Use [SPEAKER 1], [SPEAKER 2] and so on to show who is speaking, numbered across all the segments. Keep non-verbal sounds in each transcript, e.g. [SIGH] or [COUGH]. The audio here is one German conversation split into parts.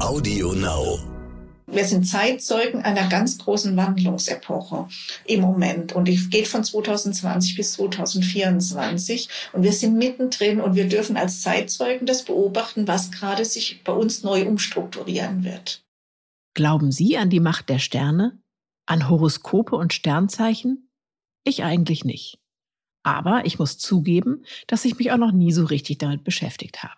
[SPEAKER 1] Audio Now.
[SPEAKER 2] Wir sind Zeitzeugen einer ganz großen Wandlungsepoche im Moment und die geht von 2020 bis 2024 und wir sind mittendrin und wir dürfen als Zeitzeugen das beobachten, was gerade sich bei uns neu umstrukturieren wird.
[SPEAKER 3] Glauben Sie an die Macht der Sterne? An Horoskope und Sternzeichen? Ich eigentlich nicht. Aber ich muss zugeben, dass ich mich auch noch nie so richtig damit beschäftigt habe.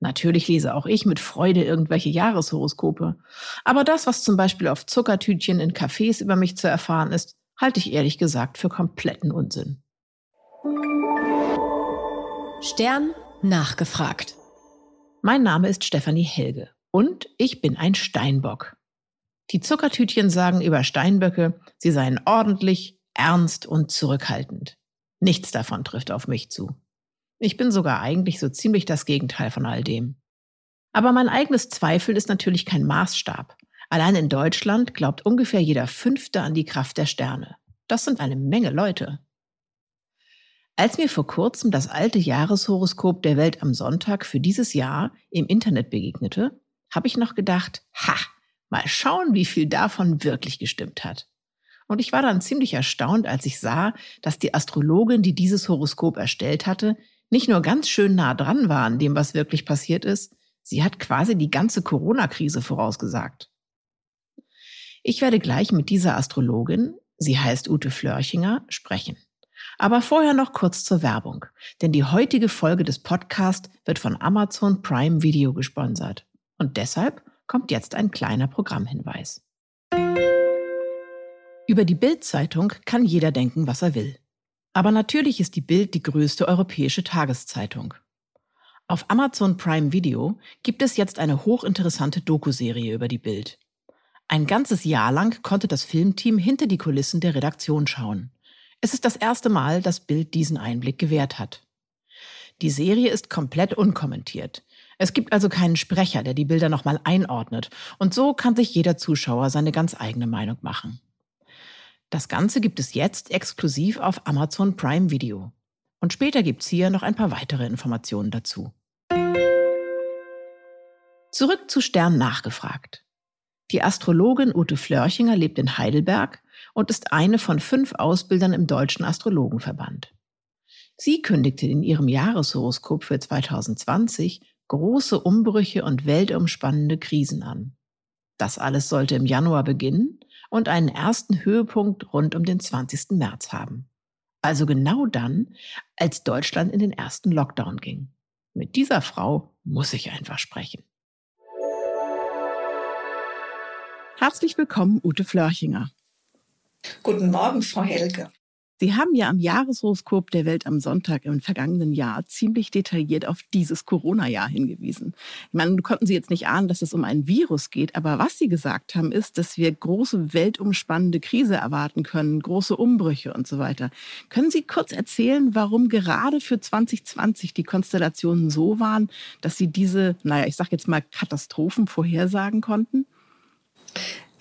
[SPEAKER 3] Natürlich lese auch ich mit Freude irgendwelche Jahreshoroskope. Aber das, was zum Beispiel auf Zuckertütchen in Cafés über mich zu erfahren ist, halte ich ehrlich gesagt für kompletten Unsinn.
[SPEAKER 4] Stern nachgefragt.
[SPEAKER 3] Mein Name ist Stefanie Helge und ich bin ein Steinbock. Die Zuckertütchen sagen über Steinböcke, sie seien ordentlich, ernst und zurückhaltend. Nichts davon trifft auf mich zu. Ich bin sogar eigentlich so ziemlich das Gegenteil von all dem. Aber mein eigenes Zweifeln ist natürlich kein Maßstab. Allein in Deutschland glaubt ungefähr jeder Fünfte an die Kraft der Sterne. Das sind eine Menge Leute. Als mir vor kurzem das alte Jahreshoroskop der Welt am Sonntag für dieses Jahr im Internet begegnete, habe ich noch gedacht, ha, mal schauen, wie viel davon wirklich gestimmt hat. Und ich war dann ziemlich erstaunt, als ich sah, dass die Astrologin, die dieses Horoskop erstellt hatte, nicht nur ganz schön nah dran war an dem, was wirklich passiert ist, sie hat quasi die ganze Corona-Krise vorausgesagt. Ich werde gleich mit dieser Astrologin, sie heißt Ute Flörchinger, sprechen. Aber vorher noch kurz zur Werbung, denn die heutige Folge des Podcasts wird von Amazon Prime Video gesponsert. Und deshalb kommt jetzt ein kleiner Programmhinweis. Über die Bild-Zeitung kann jeder denken, was er will. Aber natürlich ist die Bild die größte europäische Tageszeitung. Auf Amazon Prime Video gibt es jetzt eine hochinteressante Dokuserie über die Bild. Ein ganzes Jahr lang konnte das Filmteam hinter die Kulissen der Redaktion schauen. Es ist das erste Mal, dass Bild diesen Einblick gewährt hat. Die Serie ist komplett unkommentiert. Es gibt also keinen Sprecher, der die Bilder nochmal einordnet. Und so kann sich jeder Zuschauer seine ganz eigene Meinung machen. Das Ganze gibt es jetzt exklusiv auf Amazon Prime Video. Und später gibt's hier noch ein paar weitere Informationen dazu. Zurück zu Stern nachgefragt. Die Astrologin Ute Flörchinger lebt in Heidelberg und ist eine von fünf Ausbildern im Deutschen Astrologenverband. Sie kündigte in ihrem Jahreshoroskop für 2020 große Umbrüche und weltumspannende Krisen an. Das alles sollte im Januar beginnen und einen ersten Höhepunkt rund um den 20. März haben. Also genau dann, als Deutschland in den ersten Lockdown ging. Mit dieser Frau muss ich einfach sprechen. Herzlich willkommen, Ute Flörchinger.
[SPEAKER 2] Guten Morgen, Frau Helge.
[SPEAKER 3] Sie haben ja am Jahreshoroskop der Welt am Sonntag im vergangenen Jahr ziemlich detailliert auf dieses Corona-Jahr hingewiesen. Ich meine, du konnten Sie jetzt nicht ahnen, dass es um ein Virus geht, aber was Sie gesagt haben, ist, dass wir große weltumspannende Krise erwarten können, große Umbrüche und so weiter. Können Sie kurz erzählen, warum gerade für 2020 die Konstellationen so waren, dass Sie diese, naja, ich sag jetzt mal Katastrophen vorhersagen konnten?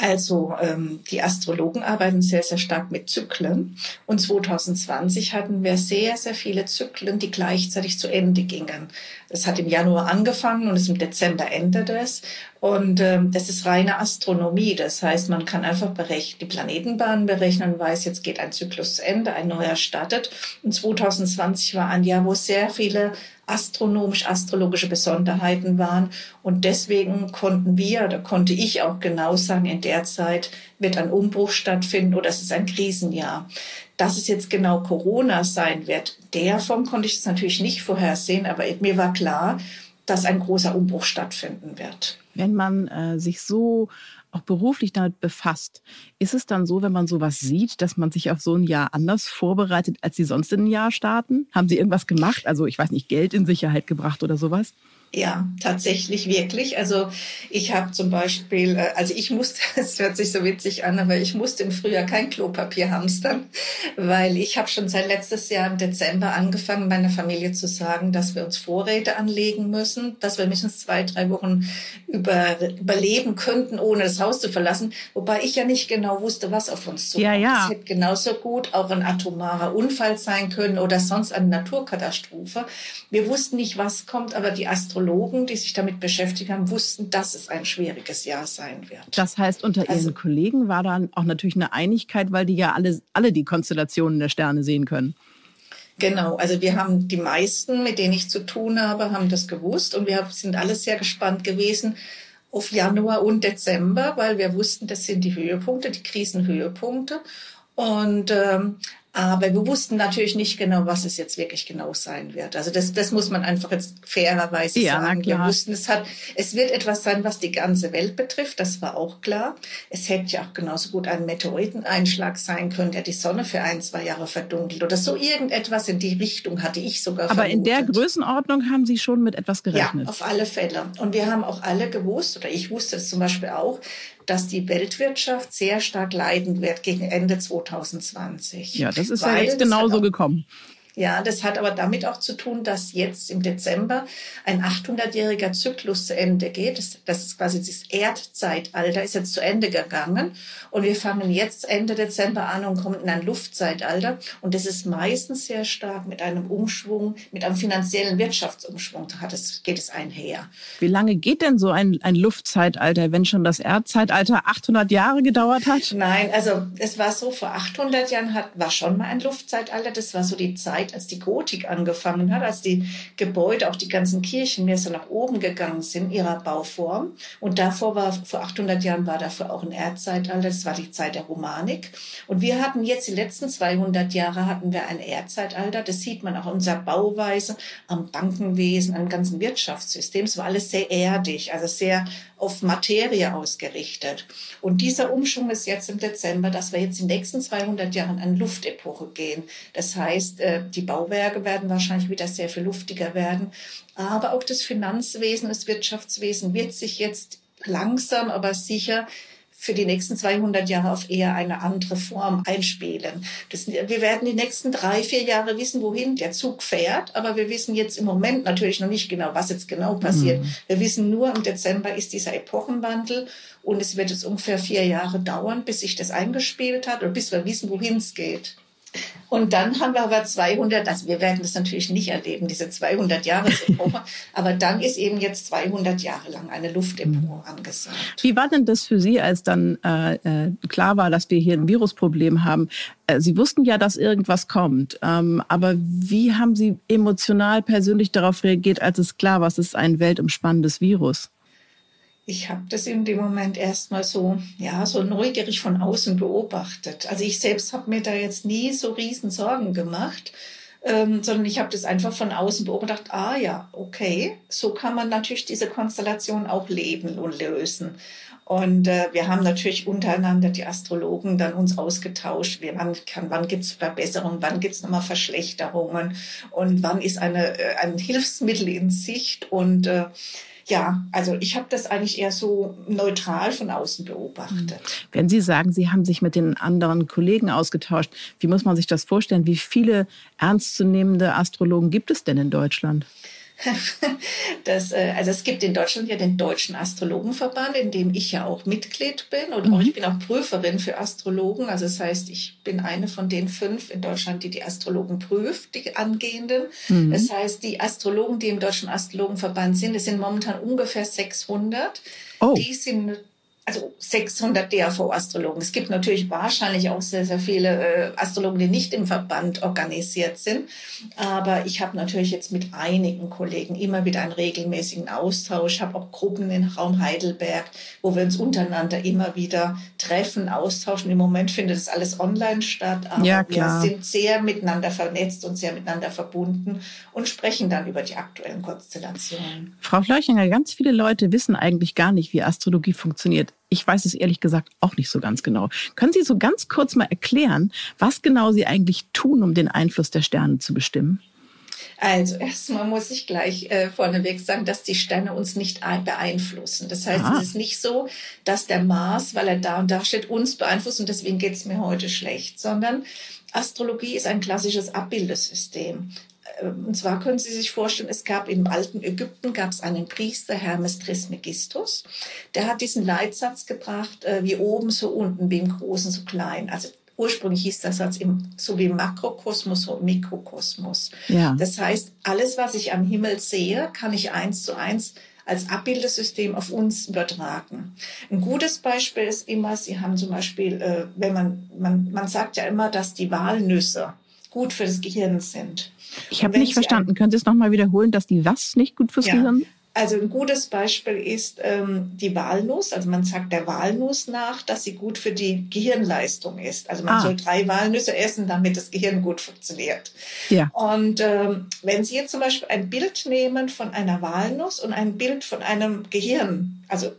[SPEAKER 2] Also ähm, die Astrologen arbeiten sehr, sehr stark mit Zyklen. Und 2020 hatten wir sehr, sehr viele Zyklen, die gleichzeitig zu Ende gingen. Das hat im Januar angefangen und es im Dezember endete es. Und ähm, das ist reine Astronomie. Das heißt, man kann einfach berechnen, die Planetenbahnen berechnen und weiß, jetzt geht ein Zyklus zu Ende, ein neuer startet. Und 2020 war ein Jahr, wo sehr viele astronomisch-astrologische Besonderheiten waren. Und deswegen konnten wir, oder konnte ich auch genau sagen, in der Zeit wird ein Umbruch stattfinden oder es ist ein Krisenjahr. Dass es jetzt genau Corona sein wird, der Form konnte ich es natürlich nicht vorhersehen, aber mir war klar, dass ein großer Umbruch stattfinden wird.
[SPEAKER 3] Wenn man äh, sich so auch beruflich damit befasst, ist es dann so, wenn man sowas sieht, dass man sich auf so ein Jahr anders vorbereitet, als Sie sonst in ein Jahr starten? Haben Sie irgendwas gemacht? Also ich weiß nicht, Geld in Sicherheit gebracht oder sowas?
[SPEAKER 2] Ja, tatsächlich wirklich. Also ich habe zum Beispiel, äh, also ich musste, es [LAUGHS] hört sich so witzig an, aber ich musste im Frühjahr kein Klopapier hamstern, weil ich habe schon seit letztes Jahr im Dezember angefangen, meiner Familie zu sagen, dass wir uns Vorräte anlegen müssen, dass wir mindestens zwei, drei Wochen über, überleben könnten, ohne das Haus zu verlassen. Wobei ich ja nicht genau wusste, was auf uns zukommt.
[SPEAKER 3] Ja, ja.
[SPEAKER 2] Es hätte genauso gut auch ein atomarer Unfall sein können oder sonst eine Naturkatastrophe. Wir wussten nicht, was kommt, aber die Astro Astrologen, die sich damit beschäftigt haben, wussten, dass es ein schwieriges Jahr sein wird.
[SPEAKER 5] Das heißt, unter also, Ihren Kollegen war dann auch natürlich eine Einigkeit, weil die ja alle, alle die Konstellationen der Sterne sehen können.
[SPEAKER 2] Genau, also wir haben die meisten, mit denen ich zu tun habe, haben das gewusst und wir sind alle sehr gespannt gewesen auf Januar und Dezember, weil wir wussten, das sind die Höhepunkte, die Krisenhöhepunkte. Und ähm, aber wir wussten natürlich nicht genau, was es jetzt wirklich genau sein wird. Also das, das muss man einfach jetzt fairerweise ja, sagen. Klar. Wir wussten, es hat, es wird etwas sein, was die ganze Welt betrifft. Das war auch klar. Es hätte ja auch genauso gut ein Meteoriteneinschlag sein können, der die Sonne für ein, zwei Jahre verdunkelt oder so irgendetwas in die Richtung hatte ich sogar
[SPEAKER 5] Aber vermutet. in der Größenordnung haben Sie schon mit etwas gerechnet?
[SPEAKER 2] Ja, auf alle Fälle. Und wir haben auch alle gewusst, oder ich wusste es zum Beispiel auch, dass die Weltwirtschaft sehr stark leiden wird gegen Ende 2020.
[SPEAKER 5] Ja, das ist ja jetzt genauso gekommen.
[SPEAKER 2] Ja, das hat aber damit auch zu tun, dass jetzt im Dezember ein 800-jähriger Zyklus zu Ende geht. Das, das, ist quasi das Erdzeitalter, ist jetzt zu Ende gegangen. Und wir fangen jetzt Ende Dezember an und kommen in ein Luftzeitalter. Und das ist meistens sehr stark mit einem Umschwung, mit einem finanziellen Wirtschaftsumschwung hat es, geht es einher.
[SPEAKER 5] Wie lange geht denn so ein, ein Luftzeitalter, wenn schon das Erdzeitalter 800 Jahre gedauert hat?
[SPEAKER 2] Nein, also es war so, vor 800 Jahren hat, war schon mal ein Luftzeitalter. Das war so die Zeit, Zeit, als die Gotik angefangen hat, als die Gebäude, auch die ganzen Kirchen mehr so nach oben gegangen sind, ihrer Bauform. Und davor war, vor 800 Jahren war dafür auch ein Erdzeitalter, das war die Zeit der Romanik. Und wir hatten jetzt die letzten 200 Jahre hatten wir ein Erdzeitalter, das sieht man auch in unserer Bauweise, am Bankenwesen, am ganzen Wirtschaftssystem. Es war alles sehr erdig, also sehr auf Materie ausgerichtet. Und dieser Umschwung ist jetzt im Dezember, dass wir jetzt in den nächsten 200 Jahren an Luftepoche gehen. Das heißt, äh, die Bauwerke werden wahrscheinlich wieder sehr viel luftiger werden. Aber auch das Finanzwesen, das Wirtschaftswesen wird sich jetzt langsam, aber sicher für die nächsten 200 Jahre auf eher eine andere Form einspielen. Das, wir werden die nächsten drei, vier Jahre wissen, wohin der Zug fährt, aber wir wissen jetzt im Moment natürlich noch nicht genau, was jetzt genau passiert. Mhm. Wir wissen nur, im Dezember ist dieser Epochenwandel und es wird jetzt ungefähr vier Jahre dauern, bis sich das eingespielt hat oder bis wir wissen, wohin es geht. Und dann haben wir aber 200, also wir werden das natürlich nicht erleben, diese 200 Jahresepoche, [LAUGHS] aber dann ist eben jetzt 200 Jahre lang eine Luftepoche angesagt.
[SPEAKER 5] Wie war denn das für Sie, als dann äh, äh, klar war, dass wir hier ein Virusproblem haben? Äh, Sie wussten ja, dass irgendwas kommt, ähm, aber wie haben Sie emotional persönlich darauf reagiert, als es klar war, es ist ein weltumspannendes Virus?
[SPEAKER 2] Ich habe das in dem Moment erstmal so, ja, so neugierig von außen beobachtet. Also ich selbst habe mir da jetzt nie so riesen Sorgen gemacht, ähm, sondern ich habe das einfach von außen beobachtet. Ah ja, okay, so kann man natürlich diese Konstellation auch leben und lösen. Und äh, wir haben natürlich untereinander die Astrologen dann uns ausgetauscht. Wie, wann kann, wann gibt's Verbesserungen, wann gibt's nochmal Verschlechterungen und wann ist eine, äh, ein Hilfsmittel in Sicht und äh, ja, also ich habe das eigentlich eher so neutral von außen beobachtet. Hm.
[SPEAKER 5] Wenn Sie sagen, Sie haben sich mit den anderen Kollegen ausgetauscht, wie muss man sich das vorstellen? Wie viele ernstzunehmende Astrologen gibt es denn in Deutschland? [LAUGHS]
[SPEAKER 2] das, äh, also es gibt in Deutschland ja den Deutschen Astrologenverband, in dem ich ja auch Mitglied bin und mhm. auch, ich bin auch Prüferin für Astrologen. Also das heißt, ich bin eine von den fünf in Deutschland, die die Astrologen prüft, die angehenden. Mhm. Das heißt, die Astrologen, die im Deutschen Astrologenverband sind, es sind momentan ungefähr 600. Oh. Die sind also 600 DAV-Astrologen. Es gibt natürlich wahrscheinlich auch sehr, sehr viele äh, Astrologen, die nicht im Verband organisiert sind. Aber ich habe natürlich jetzt mit einigen Kollegen immer wieder einen regelmäßigen Austausch. Ich habe auch Gruppen in Raum Heidelberg, wo wir uns untereinander immer wieder treffen, austauschen. Im Moment findet das alles online statt, aber ja, wir sind sehr miteinander vernetzt und sehr miteinander verbunden und sprechen dann über die aktuellen Konstellationen.
[SPEAKER 5] Frau Fleuchinger, ganz viele Leute wissen eigentlich gar nicht, wie Astrologie funktioniert. Ich weiß es ehrlich gesagt auch nicht so ganz genau. Können Sie so ganz kurz mal erklären, was genau Sie eigentlich tun, um den Einfluss der Sterne zu bestimmen?
[SPEAKER 2] Also erstmal muss ich gleich äh, vorneweg sagen, dass die Sterne uns nicht beeinflussen. Das heißt, Aha. es ist nicht so, dass der Mars, weil er da und da steht, uns beeinflusst und deswegen geht es mir heute schlecht, sondern Astrologie ist ein klassisches Abbildesystem. Ähm, und zwar können Sie sich vorstellen, es gab im alten Ägypten gab es einen Priester, Hermes Trismegistus, der hat diesen Leitsatz gebracht, äh, wie oben so unten, wie im Großen so klein. Also ursprünglich hieß der Satz im, so wie Makrokosmos, so Mikrokosmos. Ja. Das heißt, alles, was ich am Himmel sehe, kann ich eins zu eins als Abbildesystem auf uns übertragen. Ein gutes Beispiel ist immer, Sie haben zum Beispiel, äh, wenn man, man, man sagt ja immer, dass die Walnüsse gut für das Gehirn sind.
[SPEAKER 5] Ich habe nicht verstanden. Können Sie es nochmal wiederholen, dass die was nicht gut fürs ja, Gehirn sind?
[SPEAKER 2] Also ein gutes Beispiel ist ähm, die Walnuss. Also man sagt der Walnuss nach, dass sie gut für die Gehirnleistung ist. Also man ah. soll drei Walnüsse essen, damit das Gehirn gut funktioniert. Ja. Und ähm, wenn Sie jetzt zum Beispiel ein Bild nehmen von einer Walnuss und ein Bild von einem Gehirn, also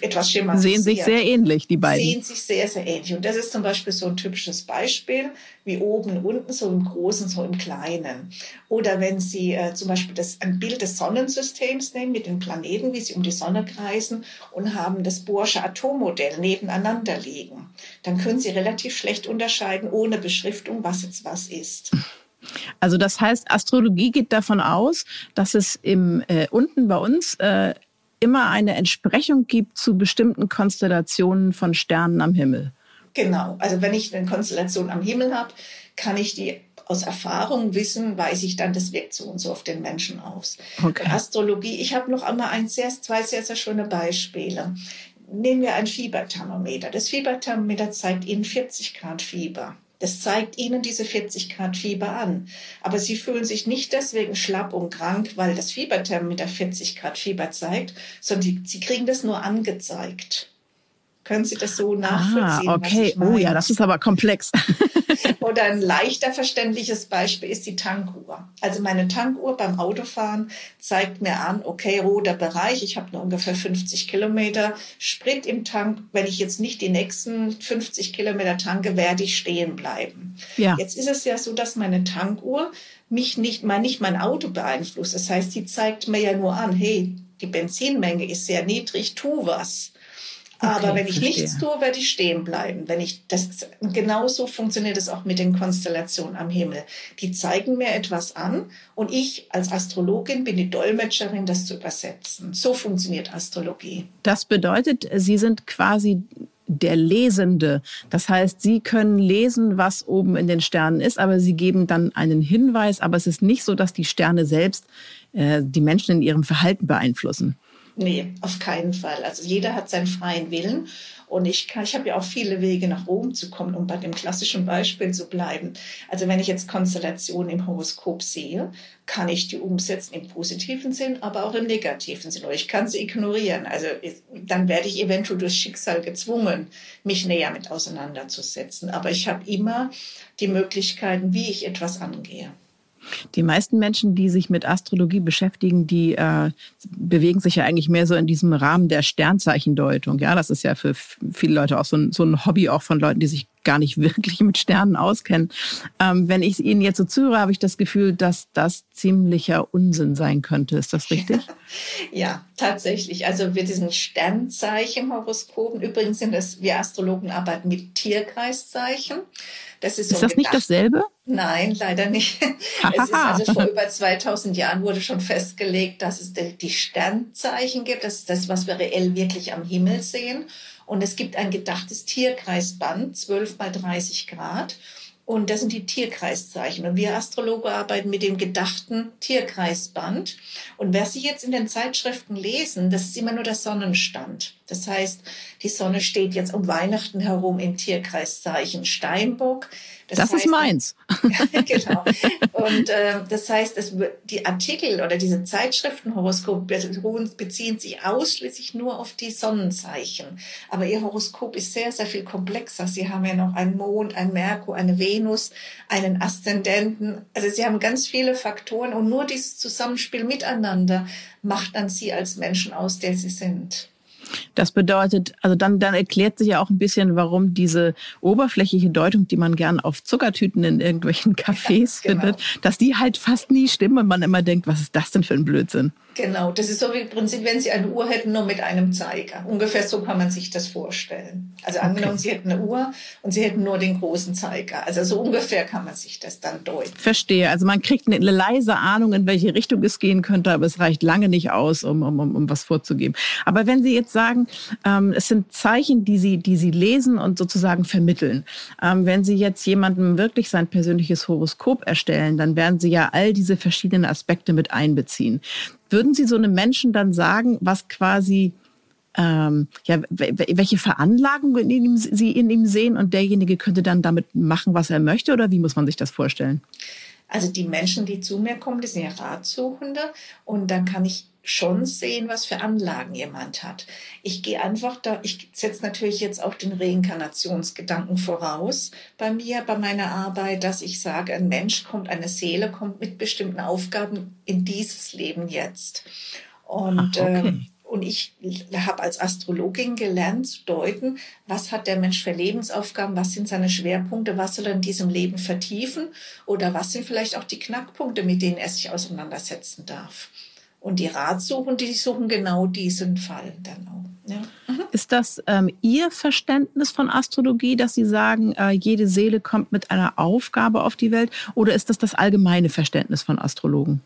[SPEAKER 2] etwas schematisiert.
[SPEAKER 5] Sehen sich sehr ähnlich, die beiden.
[SPEAKER 2] Sehen sich sehr, sehr ähnlich. Und das ist zum Beispiel so ein typisches Beispiel, wie oben, unten, so im Großen, so im Kleinen. Oder wenn Sie äh, zum Beispiel das, ein Bild des Sonnensystems nehmen mit den Planeten, wie sie um die Sonne kreisen und haben das Bohrsche Atommodell nebeneinander liegen, dann können Sie relativ schlecht unterscheiden, ohne Beschriftung, was jetzt was ist.
[SPEAKER 5] Also das heißt, Astrologie geht davon aus, dass es im, äh, unten bei uns äh, immer eine Entsprechung gibt zu bestimmten Konstellationen von Sternen am Himmel.
[SPEAKER 2] Genau, also wenn ich eine Konstellation am Himmel habe, kann ich die aus Erfahrung wissen, weiß ich dann, das wirkt so und so auf den Menschen aus. Okay. Astrologie, ich habe noch einmal ein sehr, zwei sehr, sehr schöne Beispiele. Nehmen wir ein Fieberthermometer. Das Fieberthermometer zeigt Ihnen 40 Grad Fieber. Das zeigt ihnen diese 40 Grad Fieber an. Aber sie fühlen sich nicht deswegen schlapp und krank, weil das Fieberthermometer 40 Grad Fieber zeigt, sondern sie kriegen das nur angezeigt. Können Sie das so nachvollziehen?
[SPEAKER 5] Ah, okay. Oh ja, das ist aber komplex. [LAUGHS]
[SPEAKER 2] Oder ein leichter verständliches Beispiel ist die Tankuhr. Also meine Tankuhr beim Autofahren zeigt mir an, okay, roter Bereich, ich habe nur ungefähr 50 Kilometer Sprit im Tank. Wenn ich jetzt nicht die nächsten 50 Kilometer tanke, werde ich stehen bleiben. Ja. Jetzt ist es ja so, dass meine Tankuhr mich nicht, mal nicht mein Auto beeinflusst. Das heißt, sie zeigt mir ja nur an, hey, die Benzinmenge ist sehr niedrig, tu was. Aber wenn ich verstehe. nichts tue, werde ich stehen bleiben. Wenn ich das genauso funktioniert es auch mit den Konstellationen am Himmel. Die zeigen mir etwas an und ich als Astrologin bin die Dolmetscherin, das zu übersetzen. So funktioniert Astrologie.
[SPEAKER 5] Das bedeutet, Sie sind quasi der Lesende. Das heißt, Sie können lesen, was oben in den Sternen ist, aber Sie geben dann einen Hinweis. Aber es ist nicht so, dass die Sterne selbst äh, die Menschen in ihrem Verhalten beeinflussen.
[SPEAKER 2] Nee, auf keinen Fall. Also jeder hat seinen freien Willen. Und ich, ich habe ja auch viele Wege nach Rom zu kommen, um bei dem klassischen Beispiel zu bleiben. Also wenn ich jetzt Konstellationen im Horoskop sehe, kann ich die umsetzen im positiven Sinn, aber auch im negativen Sinn. Oder ich kann sie ignorieren. Also dann werde ich eventuell durch Schicksal gezwungen, mich näher mit auseinanderzusetzen. Aber ich habe immer die Möglichkeiten, wie ich etwas angehe.
[SPEAKER 5] Die meisten Menschen, die sich mit Astrologie beschäftigen, die äh, bewegen sich ja eigentlich mehr so in diesem Rahmen der Sternzeichendeutung. Ja, das ist ja für viele Leute auch so ein, so ein Hobby auch von Leuten, die sich gar nicht [LAUGHS] wirklich mit Sternen auskennen. Ähm, wenn ich Ihnen jetzt so zuhöre, habe ich das Gefühl, dass das ziemlicher Unsinn sein könnte. Ist das richtig? [LAUGHS]
[SPEAKER 2] Ja, tatsächlich. Also wir diesen Sternzeichen-Horoskopen, übrigens sind das, wir Astrologen arbeiten mit Tierkreiszeichen.
[SPEAKER 5] Das ist, ist so das nicht dasselbe?
[SPEAKER 2] Nein, leider nicht. [LAUGHS] es ist also vor über 2000 Jahren wurde schon festgelegt, dass es die Sternzeichen gibt. Das ist das, was wir reell wirklich am Himmel sehen. Und es gibt ein gedachtes Tierkreisband, 12 mal 30 Grad. Und das sind die Tierkreiszeichen. Und wir Astrologen arbeiten mit dem gedachten Tierkreisband. Und wer Sie jetzt in den Zeitschriften lesen, das ist immer nur der Sonnenstand. Das heißt, die Sonne steht jetzt um Weihnachten herum im Tierkreiszeichen Steinbock.
[SPEAKER 5] Das, das heißt, ist meins. [LAUGHS]
[SPEAKER 2] genau. Und äh, das heißt, es, die Artikel oder diese Zeitschriftenhoroskop beziehen sich ausschließlich nur auf die Sonnenzeichen. Aber ihr Horoskop ist sehr, sehr viel komplexer. Sie haben ja noch einen Mond, einen Merkur, eine Venus, einen Aszendenten. Also sie haben ganz viele Faktoren und nur dieses Zusammenspiel miteinander macht dann sie als Menschen aus, der sie sind.
[SPEAKER 5] Das bedeutet, also dann, dann erklärt sich ja auch ein bisschen, warum diese oberflächliche Deutung, die man gern auf Zuckertüten in irgendwelchen [LAUGHS] Cafés ja, genau. findet, dass die halt fast nie stimmen und man immer denkt, was ist das denn für ein Blödsinn?
[SPEAKER 2] Genau, das ist so wie im Prinzip, wenn Sie eine Uhr hätten, nur mit einem Zeiger. Ungefähr so kann man sich das vorstellen. Also okay. angenommen, Sie hätten eine Uhr und Sie hätten nur den großen Zeiger. Also so ungefähr kann man sich das dann deuten.
[SPEAKER 5] Verstehe. Also man kriegt eine leise Ahnung, in welche Richtung es gehen könnte, aber es reicht lange nicht aus, um, um, um, um was vorzugeben. Aber wenn Sie jetzt sagen, ähm, es sind Zeichen, die Sie, die Sie lesen und sozusagen vermitteln. Ähm, wenn Sie jetzt jemandem wirklich sein persönliches Horoskop erstellen, dann werden Sie ja all diese verschiedenen Aspekte mit einbeziehen. Würden Sie so einem Menschen dann sagen, was quasi ähm, ja, welche Veranlagung in Sie in ihm sehen und derjenige könnte dann damit machen, was er möchte oder wie muss man sich das vorstellen?
[SPEAKER 2] Also die Menschen, die zu mir kommen, die sind ja Ratsuchende und dann kann ich schon sehen, was für Anlagen jemand hat. Ich gehe einfach da, ich setze natürlich jetzt auch den Reinkarnationsgedanken voraus bei mir, bei meiner Arbeit, dass ich sage, ein Mensch kommt, eine Seele kommt mit bestimmten Aufgaben in dieses Leben jetzt. Und Ach, okay. ähm, und ich habe als Astrologin gelernt zu deuten, was hat der Mensch für Lebensaufgaben, was sind seine Schwerpunkte, was soll er in diesem Leben vertiefen oder was sind vielleicht auch die Knackpunkte, mit denen er sich auseinandersetzen darf. Und die Ratsuchenden, die suchen genau diesen Fall dann auch. Ja.
[SPEAKER 5] Mhm. Ist das ähm, Ihr Verständnis von Astrologie, dass Sie sagen, äh, jede Seele kommt mit einer Aufgabe auf die Welt? Oder ist das das allgemeine Verständnis von Astrologen?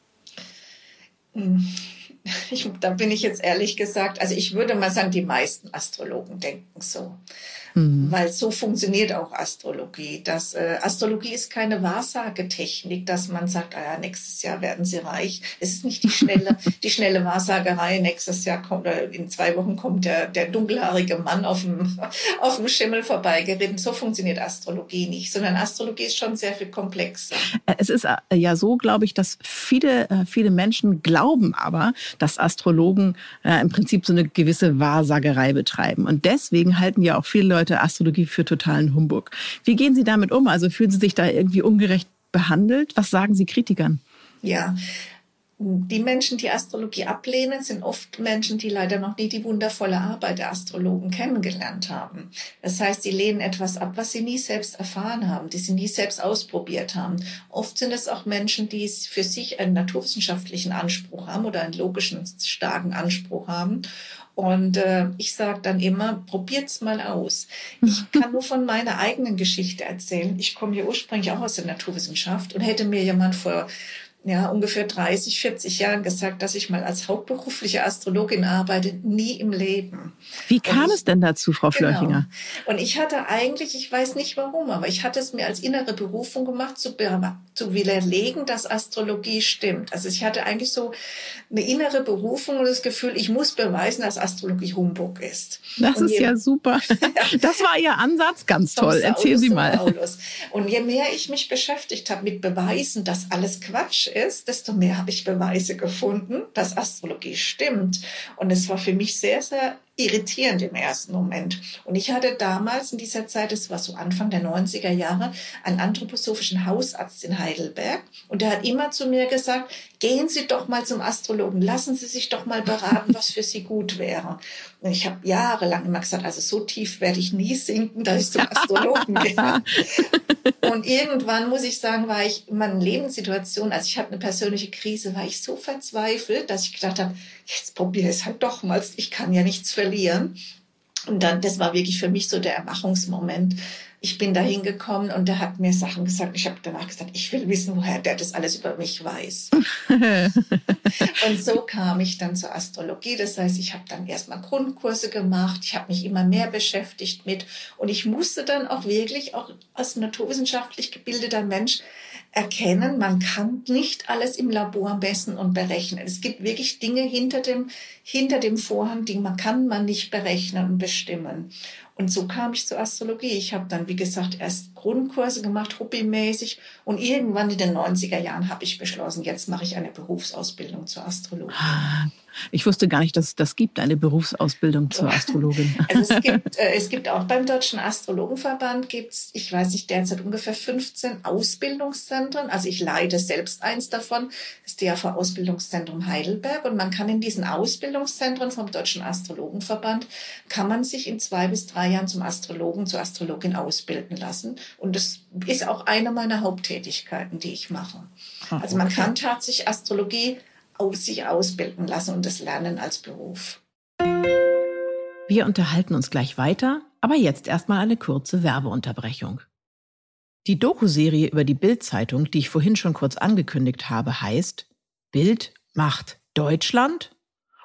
[SPEAKER 2] Hm. [LAUGHS] Ich, da bin ich jetzt ehrlich gesagt, also ich würde mal sagen, die meisten Astrologen denken so. Mhm. Weil so funktioniert auch Astrologie. Das, äh, Astrologie ist keine Wahrsagetechnik, dass man sagt, ah ja, nächstes Jahr werden sie reich. Es ist nicht die schnelle, [LAUGHS] die schnelle Wahrsagerei. Nächstes Jahr kommt, oder in zwei Wochen kommt der, der dunkelhaarige Mann auf dem, [LAUGHS] auf dem Schimmel vorbeigeritten. So funktioniert Astrologie nicht, sondern Astrologie ist schon sehr viel komplexer.
[SPEAKER 5] Äh, es ist äh, ja so, glaube ich, dass viele, äh, viele Menschen glauben aber, dass Astrologen äh, im Prinzip so eine gewisse Wahrsagerei betreiben. Und deswegen halten ja auch viele Leute Astrologie für totalen Humbug. Wie gehen Sie damit um? Also fühlen Sie sich da irgendwie ungerecht behandelt? Was sagen Sie Kritikern?
[SPEAKER 2] Ja, die Menschen, die Astrologie ablehnen, sind oft Menschen, die leider noch nie die wundervolle Arbeit der Astrologen kennengelernt haben. Das heißt, sie lehnen etwas ab, was sie nie selbst erfahren haben, die sie nie selbst ausprobiert haben. Oft sind es auch Menschen, die für sich einen naturwissenschaftlichen Anspruch haben oder einen logischen, starken Anspruch haben und äh, ich sage dann immer, probiert's mal aus. Ich [LAUGHS] kann nur von meiner eigenen Geschichte erzählen. Ich komme ja ursprünglich auch aus der Naturwissenschaft und hätte mir jemand vor ja, ungefähr 30, 40 Jahren gesagt, dass ich mal als hauptberufliche Astrologin arbeite, nie im Leben.
[SPEAKER 5] Wie kam ich, es denn dazu, Frau genau. Flörchinger?
[SPEAKER 2] Und ich hatte eigentlich, ich weiß nicht warum, aber ich hatte es mir als innere Berufung gemacht, zu, zu widerlegen, dass Astrologie stimmt. Also ich hatte eigentlich so eine innere Berufung und das Gefühl, ich muss beweisen, dass Astrologie Humbug ist.
[SPEAKER 5] Das und ist je, ja [LAUGHS] super. Das war Ihr Ansatz, ganz toll. Erzählen Sie mal.
[SPEAKER 2] Und je mehr ich mich beschäftigt habe mit Beweisen, dass alles Quatsch ist, desto mehr habe ich Beweise gefunden, dass Astrologie stimmt. Und es war für mich sehr, sehr irritierend im ersten Moment. Und ich hatte damals in dieser Zeit, es war so Anfang der 90er Jahre, einen anthroposophischen Hausarzt in Heidelberg. Und der hat immer zu mir gesagt, gehen Sie doch mal zum Astrologen, lassen Sie sich doch mal beraten, was für Sie gut wäre. Und ich habe jahrelang immer gesagt, also so tief werde ich nie sinken, dass ich zum Astrologen gehe. [LAUGHS] Und irgendwann muss ich sagen, war ich in meiner Lebenssituation, also ich hatte eine persönliche Krise, war ich so verzweifelt, dass ich gedacht habe, jetzt probiere es halt doch mal. Ich kann ja nichts verlieren. Und dann, das war wirklich für mich so der Erwachungsmoment. Ich bin da hingekommen und der hat mir Sachen gesagt. Ich habe danach gesagt, ich will wissen, woher der das alles über mich weiß. [LAUGHS] und so kam ich dann zur Astrologie. Das heißt, ich habe dann erstmal Grundkurse gemacht. Ich habe mich immer mehr beschäftigt mit. Und ich musste dann auch wirklich, auch als naturwissenschaftlich gebildeter Mensch, erkennen, man kann nicht alles im Labor messen und berechnen. Es gibt wirklich Dinge hinter dem, hinter dem Vorhang, die man kann man nicht berechnen und bestimmen. Und so kam ich zur Astrologie. Ich habe dann, wie gesagt, erst Grundkurse gemacht, hobbymäßig. Und irgendwann in den 90er Jahren habe ich beschlossen, jetzt mache ich eine Berufsausbildung zur Astrologin.
[SPEAKER 5] Ich wusste gar nicht, dass es das gibt, eine Berufsausbildung zur Astrologin. [LAUGHS]
[SPEAKER 2] Also es gibt, [LAUGHS] äh, es gibt auch beim Deutschen Astrologenverband gibt's, ich weiß nicht, derzeit ungefähr 15 Ausbildungszentren. Also ich leite selbst eins davon, das DAV Ausbildungszentrum Heidelberg. Und man kann in diesen Ausbildungszentren vom Deutschen Astrologenverband, kann man sich in zwei bis drei Jahren zum Astrologen, zur Astrologin ausbilden lassen. Und das ist auch eine meiner Haupttätigkeiten, die ich mache. Ach, also man okay. kann tatsächlich Astrologie aus sich ausbilden lassen und das Lernen als Beruf.
[SPEAKER 5] Wir unterhalten uns gleich weiter, aber jetzt erstmal eine kurze Werbeunterbrechung. Die Doku-Serie über die Bild-Zeitung, die ich vorhin schon kurz angekündigt habe, heißt Bild macht Deutschland?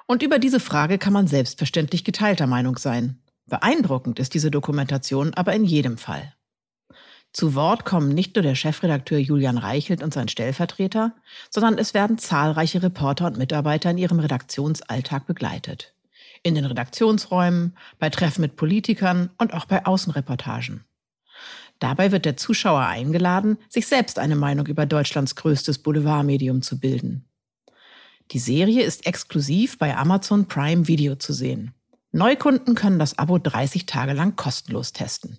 [SPEAKER 5] Und über diese Frage kann man selbstverständlich geteilter Meinung sein. Beeindruckend ist diese Dokumentation aber in jedem Fall. Zu Wort kommen nicht nur der Chefredakteur Julian Reichelt und sein Stellvertreter, sondern es werden zahlreiche Reporter und Mitarbeiter in ihrem Redaktionsalltag begleitet. In den Redaktionsräumen, bei Treffen mit Politikern und auch bei Außenreportagen. Dabei wird der Zuschauer eingeladen, sich selbst eine Meinung über Deutschlands größtes Boulevardmedium zu bilden. Die Serie ist exklusiv bei Amazon Prime Video zu sehen. Neukunden können das Abo 30 Tage lang kostenlos testen.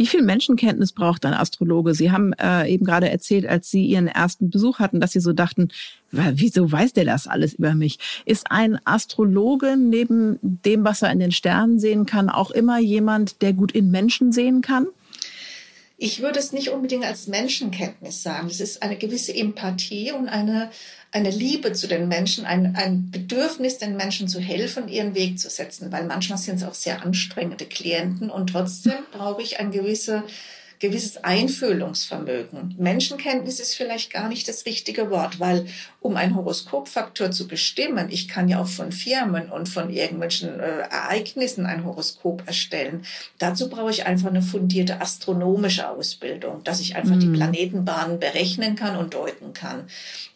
[SPEAKER 5] Wie viel Menschenkenntnis braucht ein Astrologe? Sie haben äh, eben gerade erzählt, als Sie Ihren ersten Besuch hatten, dass Sie so dachten, wieso weiß der das alles über mich? Ist ein Astrologe neben dem, was er in den Sternen sehen kann, auch immer jemand, der gut in Menschen sehen kann?
[SPEAKER 2] Ich würde es nicht unbedingt als Menschenkenntnis sagen. Es ist eine gewisse Empathie und eine, eine Liebe zu den Menschen, ein, ein Bedürfnis, den Menschen zu helfen, ihren Weg zu setzen, weil manchmal sind es auch sehr anstrengende Klienten und trotzdem brauche ich eine gewisse gewisses Einfühlungsvermögen. Menschenkenntnis ist vielleicht gar nicht das richtige Wort, weil um einen Horoskopfaktor zu bestimmen, ich kann ja auch von Firmen und von irgendwelchen äh, Ereignissen ein Horoskop erstellen. Dazu brauche ich einfach eine fundierte astronomische Ausbildung, dass ich einfach mhm. die Planetenbahnen berechnen kann und deuten kann.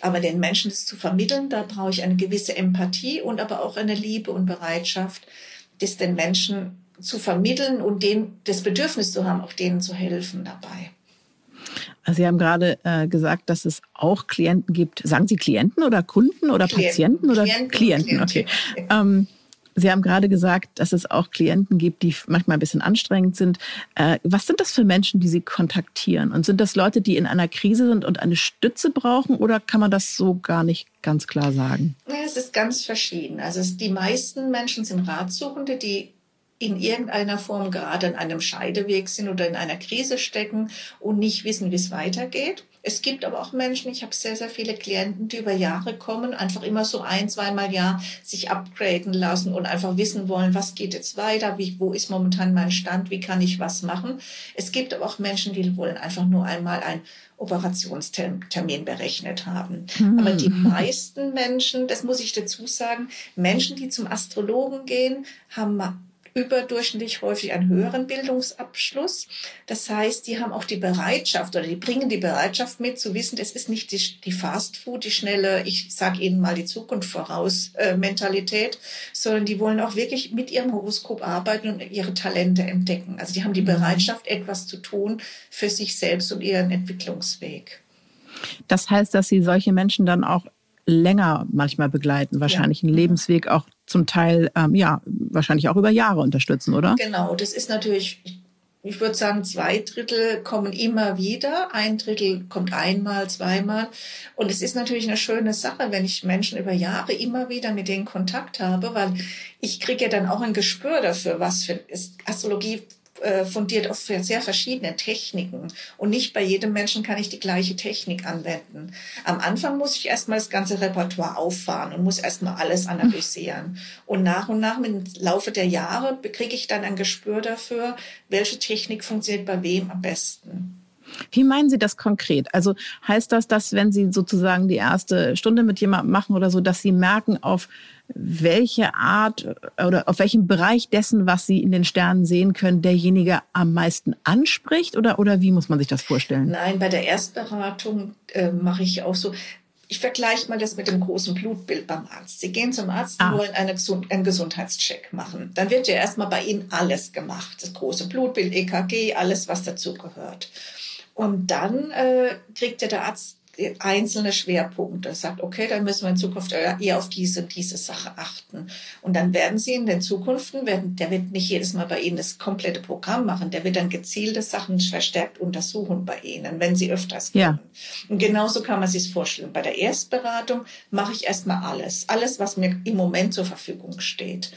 [SPEAKER 2] Aber den Menschen das zu vermitteln, da brauche ich eine gewisse Empathie und aber auch eine Liebe und Bereitschaft, das den Menschen zu vermitteln und denen das Bedürfnis zu haben, auch denen zu helfen dabei.
[SPEAKER 5] Also Sie haben gerade äh, gesagt, dass es auch Klienten gibt. Sagen Sie Klienten oder Kunden oder Klienten, Patienten oder Klienten? Klienten, okay. [LAUGHS] Ähm, Sie haben gerade gesagt, dass es auch Klienten gibt, die manchmal ein bisschen anstrengend sind. Äh, was sind das für Menschen, die Sie kontaktieren? Und sind das Leute, die in einer Krise sind und eine Stütze brauchen? Oder kann man das so gar nicht ganz klar sagen?
[SPEAKER 2] Ja, es ist ganz verschieden. Also es, die meisten Menschen sind Ratsuchende, die in irgendeiner Form gerade an einem Scheideweg sind oder in einer Krise stecken und nicht wissen, wie es weitergeht. Es gibt aber auch Menschen, ich habe sehr, sehr viele Klienten, die über Jahre kommen, einfach immer so ein, zweimal Jahr sich upgraden lassen und einfach wissen wollen, was geht jetzt weiter, wie, wo ist momentan mein Stand, wie kann ich was machen. Es gibt aber auch Menschen, die wollen einfach nur einmal ein Operationstermin berechnet haben. Mhm. Aber die meisten Menschen, das muss ich dazu sagen, Menschen, die zum Astrologen gehen, haben überdurchschnittlich häufig einen höheren Bildungsabschluss. Das heißt, die haben auch die Bereitschaft oder die bringen die Bereitschaft mit zu wissen, es ist nicht die, die Fast Food, die schnelle, ich sage Ihnen mal die Zukunft voraus äh, Mentalität, sondern die wollen auch wirklich mit ihrem Horoskop arbeiten und ihre Talente entdecken. Also die haben die mhm. Bereitschaft, etwas zu tun für sich selbst und ihren Entwicklungsweg.
[SPEAKER 5] Das heißt, dass Sie solche Menschen dann auch länger manchmal begleiten, wahrscheinlich ja. einen Lebensweg auch zum Teil, ähm, ja, wahrscheinlich auch über Jahre unterstützen, oder?
[SPEAKER 2] Genau, das ist natürlich, ich würde sagen, zwei Drittel kommen immer wieder, ein Drittel kommt einmal, zweimal. Und es ist natürlich eine schöne Sache, wenn ich Menschen über Jahre immer wieder mit denen Kontakt habe, weil ich kriege ja dann auch ein Gespür dafür, was für Astrologie äh, fundiert auf sehr verschiedene Techniken. Und nicht bei jedem Menschen kann ich die gleiche Technik anwenden. Am Anfang muss ich erstmal das ganze Repertoire auffahren und muss erstmal alles analysieren. Und nach und nach, im Laufe der Jahre, kriege ich dann ein Gespür dafür, welche Technik funktioniert bei wem am besten.
[SPEAKER 5] Wie meinen Sie das konkret? Also heißt das, dass wenn Sie sozusagen die erste Stunde mit jemandem machen oder so, dass Sie merken, auf welche Art oder auf welchem Bereich dessen, was Sie in den Sternen sehen können, derjenige am meisten anspricht? Oder, oder wie muss man sich das vorstellen?
[SPEAKER 2] Nein, bei der Erstberatung äh, mache ich auch so. Ich vergleiche mal das mit dem großen Blutbild beim Arzt. Sie gehen zum Arzt und ah. wollen eine, einen Gesundheitscheck machen. Dann wird ja erstmal bei Ihnen alles gemacht. Das große Blutbild, EKG, alles, was dazugehört. Und dann äh, kriegt ja der Arzt einzelne Schwerpunkte, sagt, okay, dann müssen wir in Zukunft eher auf diese und diese Sache achten. Und dann werden Sie in den Zukunften, werden, der wird nicht jedes Mal bei Ihnen das komplette Programm machen, der wird dann gezielte Sachen verstärkt untersuchen bei Ihnen, wenn Sie öfters kommen. Ja. Und genauso kann man sich vorstellen. Bei der Erstberatung mache ich erstmal alles, alles, was mir im Moment zur Verfügung steht.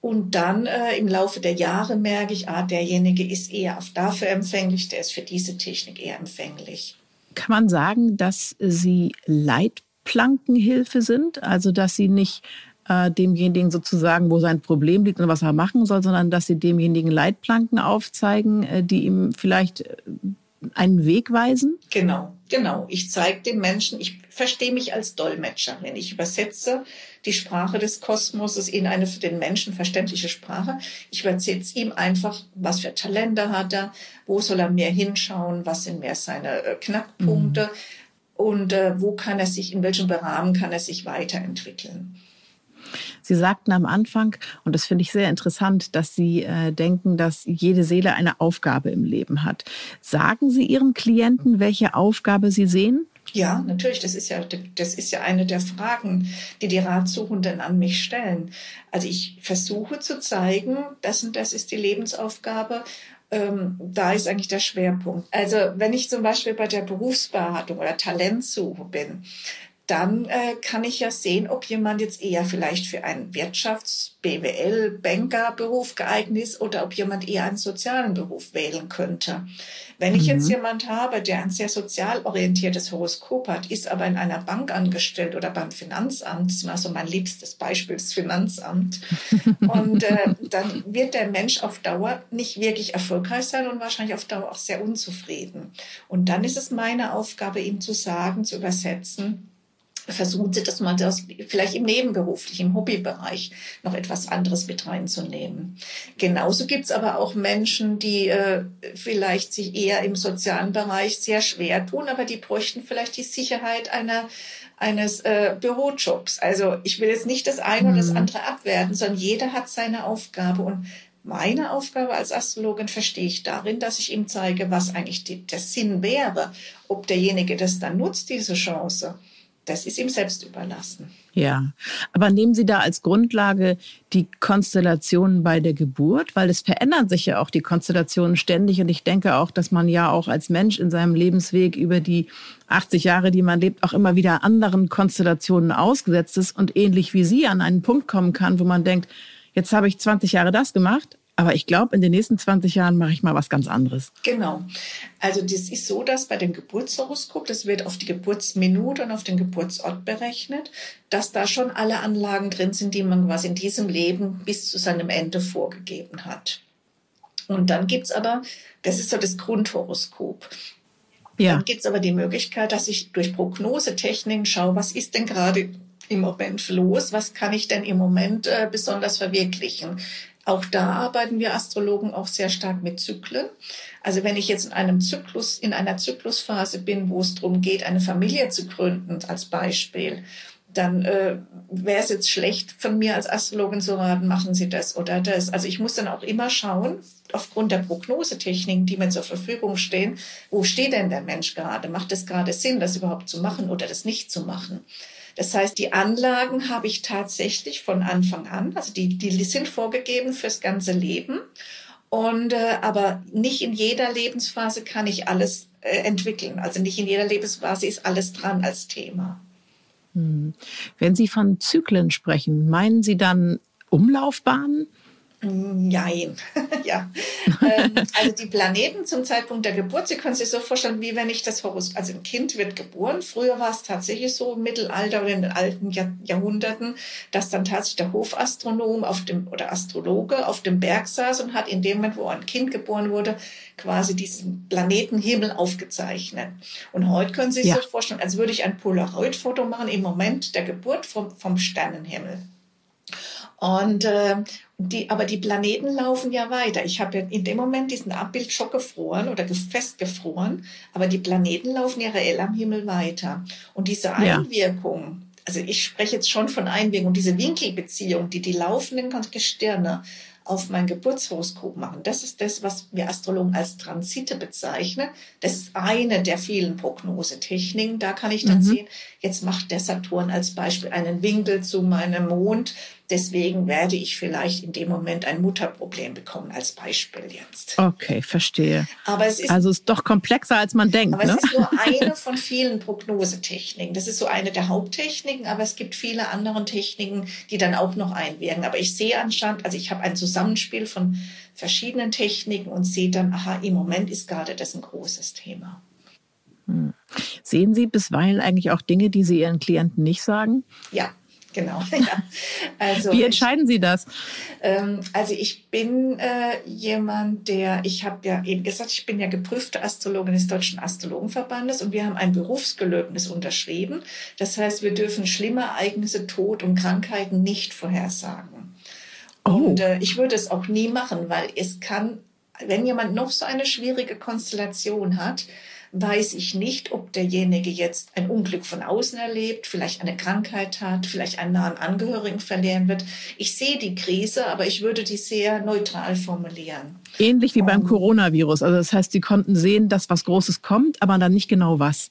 [SPEAKER 2] Und dann äh, im Laufe der Jahre merke ich, ah, derjenige ist eher auf dafür empfänglich, der ist für diese Technik eher empfänglich.
[SPEAKER 5] Kann man sagen, dass Sie Leitplankenhilfe sind? Also, dass Sie nicht äh, demjenigen sozusagen, wo sein Problem liegt und was er machen soll, sondern dass Sie demjenigen Leitplanken aufzeigen, äh, die ihm vielleicht äh, einen Weg weisen?
[SPEAKER 2] Genau, genau. Ich zeige den Menschen, ich verstehe mich als Dolmetscherin. Ich übersetze die Sprache des Kosmoses in eine für den Menschen verständliche Sprache. Ich übersetze ihm einfach, was für Talente hat er, wo soll er mehr hinschauen, was sind mehr seine äh, Knackpunkte mhm. und äh, wo kann er sich, in welchem Rahmen kann er sich weiterentwickeln.
[SPEAKER 5] Sie sagten am Anfang, und das finde ich sehr interessant, dass Sie äh, denken, dass jede Seele eine Aufgabe im Leben hat. Sagen Sie Ihren Klienten, welche Aufgabe Sie sehen?
[SPEAKER 2] Ja, natürlich. Das ist ja, das ist ja eine der Fragen, die die Ratsuchenden an mich stellen. Also ich versuche zu zeigen, das und das ist die Lebensaufgabe. Ähm, da ist eigentlich der Schwerpunkt. Also wenn ich zum Beispiel bei der Berufsberatung oder Talentsuche bin, dann äh, kann ich ja sehen, ob jemand jetzt eher vielleicht für einen Wirtschafts-, BWL-, Bankerberuf geeignet ist oder ob jemand eher einen sozialen Beruf wählen könnte. Wenn mhm. ich jetzt mhm. jemand habe, der ein sehr sozial orientiertes Horoskop hat, ist aber in einer Bank angestellt oder beim Finanzamt, das ist mal so mein liebstes Beispiel, das Finanzamt, [LAUGHS] und äh, dann wird der Mensch auf Dauer nicht wirklich erfolgreich sein und wahrscheinlich auf Dauer auch sehr unzufrieden. Und dann ist es meine Aufgabe, ihm zu sagen, zu übersetzen, versuchen Sie das mal das vielleicht im nebenberuflichen, im Hobbybereich noch etwas anderes mit reinzunehmen. Genauso gibt's aber auch Menschen, die äh, vielleicht sich eher im sozialen Bereich sehr schwer tun, aber die bräuchten vielleicht die Sicherheit einer eines äh, Bürojobs. Also ich will jetzt nicht das eine oder das mhm. andere abwerten, sondern jeder hat seine Aufgabe und meine Aufgabe als Astrologin verstehe ich darin, dass ich ihm zeige, was eigentlich die, der Sinn wäre, ob derjenige das dann nutzt, diese Chance das ist ihm selbst überlassen.
[SPEAKER 5] Ja, aber nehmen Sie da als Grundlage die Konstellationen bei der Geburt, weil es verändern sich ja auch die Konstellationen ständig und ich denke auch, dass man ja auch als Mensch in seinem Lebensweg über die 80 Jahre, die man lebt, auch immer wieder anderen Konstellationen ausgesetzt ist und ähnlich wie Sie an einen Punkt kommen kann, wo man denkt, jetzt habe ich 20 Jahre das gemacht, aber ich glaube, in den nächsten 20 Jahren mache ich mal was ganz anderes.
[SPEAKER 2] Genau. Also das ist so, dass bei dem Geburtshoroskop, das wird auf die Geburtsminute und auf den Geburtsort berechnet, dass da schon alle Anlagen drin sind, die man quasi in diesem Leben bis zu seinem Ende vorgegeben hat. Und dann gibt's aber, das ist so das Grundhoroskop. Ja. Dann gibt's aber die Möglichkeit, dass ich durch Prognosetechniken schaue, was ist denn gerade im Moment los? Was kann ich denn im Moment äh, besonders verwirklichen? Auch da arbeiten wir Astrologen auch sehr stark mit Zyklen. Also wenn ich jetzt in einem Zyklus, in einer Zyklusphase bin, wo es darum geht, eine Familie zu gründen, als Beispiel, dann äh, wäre es jetzt schlecht von mir als Astrologin zu raten, machen Sie das oder das. Also ich muss dann auch immer schauen, aufgrund der Prognosetechniken, die mir zur Verfügung stehen, wo steht denn der Mensch gerade? Macht es gerade Sinn, das überhaupt zu machen oder das nicht zu machen? Das heißt, die Anlagen habe ich tatsächlich von Anfang an, also die, die sind vorgegeben fürs ganze Leben. Und äh, aber nicht in jeder Lebensphase kann ich alles äh, entwickeln. Also nicht in jeder Lebensphase ist alles dran als Thema.
[SPEAKER 5] Hm. Wenn Sie von Zyklen sprechen, meinen Sie dann Umlaufbahnen?
[SPEAKER 2] Nein, [LAUGHS] ja. ähm, also die Planeten zum Zeitpunkt der Geburt, Sie können sich so vorstellen, wie wenn ich das Horoskop, also ein Kind wird geboren. Früher war es tatsächlich so im Mittelalter oder in den alten Jahr, Jahrhunderten, dass dann tatsächlich der Hofastronom auf dem, oder Astrologe auf dem Berg saß und hat in dem Moment, wo ein Kind geboren wurde, quasi diesen Planetenhimmel aufgezeichnet. Und heute können Sie sich ja. so vorstellen, als würde ich ein Polaroid-Foto machen im Moment der Geburt vom, vom Sternenhimmel. Und äh, die, aber die Planeten laufen ja weiter. Ich habe ja in dem Moment diesen Abbild schon gefroren oder festgefroren, aber die Planeten laufen ja reell am Himmel weiter. Und diese Einwirkung, ja. also ich spreche jetzt schon von Einwirkung, diese Winkelbeziehung, die die laufenden Gestirne auf mein Geburtshoroskop machen. Das ist das, was wir Astrologen als Transite bezeichnen. Das ist eine der vielen Prognosetechniken. Da kann ich dann mhm. sehen, jetzt macht der Saturn als Beispiel einen Winkel zu meinem Mond. Deswegen werde ich vielleicht in dem Moment ein Mutterproblem bekommen, als Beispiel jetzt.
[SPEAKER 5] Okay, verstehe. Aber es ist, also es ist doch komplexer, als man denkt.
[SPEAKER 2] Aber
[SPEAKER 5] ne?
[SPEAKER 2] es ist nur [LAUGHS] eine von vielen Prognosetechniken. Das ist so eine der Haupttechniken, aber es gibt viele andere Techniken, die dann auch noch einwirken. Aber ich sehe anscheinend, also ich habe ein Zusammenspiel von verschiedenen Techniken und sehe dann, aha, im Moment ist gerade das ein großes Thema.
[SPEAKER 5] Hm. Sehen Sie bisweilen eigentlich auch Dinge, die Sie Ihren Klienten nicht sagen?
[SPEAKER 2] Ja, genau. [LAUGHS] Ja.
[SPEAKER 5] Also, Wie entscheiden Sie das?
[SPEAKER 2] Ähm, also ich bin äh, jemand, der, ich habe ja eben gesagt, ich bin ja geprüfte Astrologin des Deutschen Astrologenverbandes und wir haben ein Berufsgelöbnis unterschrieben. Das heißt, wir dürfen schlimme Ereignisse, Tod und Krankheiten nicht vorhersagen. Oh. Und äh, ich würde es auch nie machen, weil es kann, wenn jemand noch so eine schwierige Konstellation hat, weiß ich nicht, ob derjenige jetzt ein Unglück von außen erlebt, vielleicht eine Krankheit hat, vielleicht einen nahen Angehörigen verlieren wird. Ich sehe die Krise, aber ich würde die sehr neutral formulieren.
[SPEAKER 5] Ähnlich wie beim Coronavirus. Also das heißt, Sie konnten sehen, dass was Großes kommt, aber dann nicht genau was.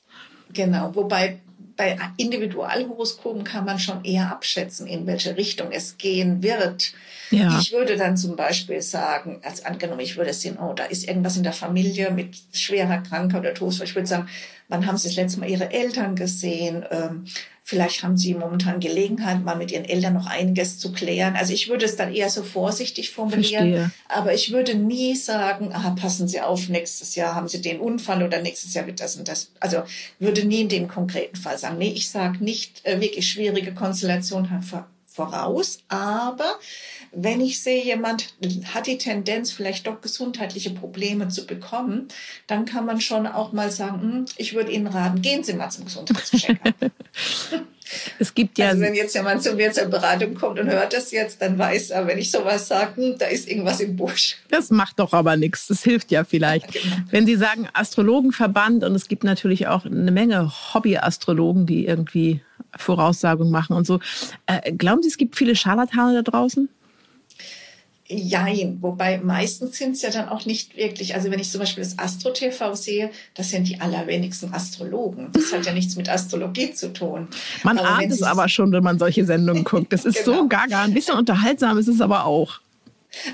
[SPEAKER 2] Genau, wobei bei Individualhoroskopen kann man schon eher abschätzen, in welche Richtung es gehen wird. Ja. Ich würde dann zum Beispiel sagen, als angenommen, ich würde sehen, oh, da ist irgendwas in der Familie mit schwerer Krankheit oder Tod. Ich würde sagen, wann haben Sie das letzte Mal Ihre Eltern gesehen? Ähm, Vielleicht haben Sie momentan Gelegenheit, mal mit Ihren Eltern noch einiges zu klären. Also ich würde es dann eher so vorsichtig formulieren. Verstehe. Aber ich würde nie sagen, aha, passen Sie auf, nächstes Jahr haben Sie den Unfall oder nächstes Jahr wird das und das. Also würde nie in dem konkreten Fall sagen. Nee, ich sage nicht äh, wirklich schwierige Konstellation voraus, aber wenn ich sehe, jemand hat die Tendenz, vielleicht doch gesundheitliche Probleme zu bekommen, dann kann man schon auch mal sagen, hm, ich würde Ihnen raten, gehen Sie mal zum Gesundheitscheck. [LAUGHS]
[SPEAKER 5] Es gibt ja.
[SPEAKER 2] Also wenn jetzt jemand zu mir zur Beratung kommt und hört das jetzt, dann weiß er, wenn ich sowas sage, hm, da ist irgendwas im Busch.
[SPEAKER 5] Das macht doch aber nichts. Das hilft ja vielleicht. Ja, genau. Wenn Sie sagen Astrologenverband und es gibt natürlich auch eine Menge Hobby-Astrologen, die irgendwie Voraussagungen machen und so. Äh, glauben Sie, es gibt viele Scharlatane da draußen?
[SPEAKER 2] Jein, wobei meistens sind es ja dann auch nicht wirklich, also wenn ich zum Beispiel das Astro-TV sehe, das sind die allerwenigsten Astrologen. Das hat ja nichts mit Astrologie zu tun.
[SPEAKER 5] Man aber ahnt es aber schon, wenn man solche Sendungen guckt. Das ist genau. so gaga. Ein bisschen unterhaltsam ist es aber auch.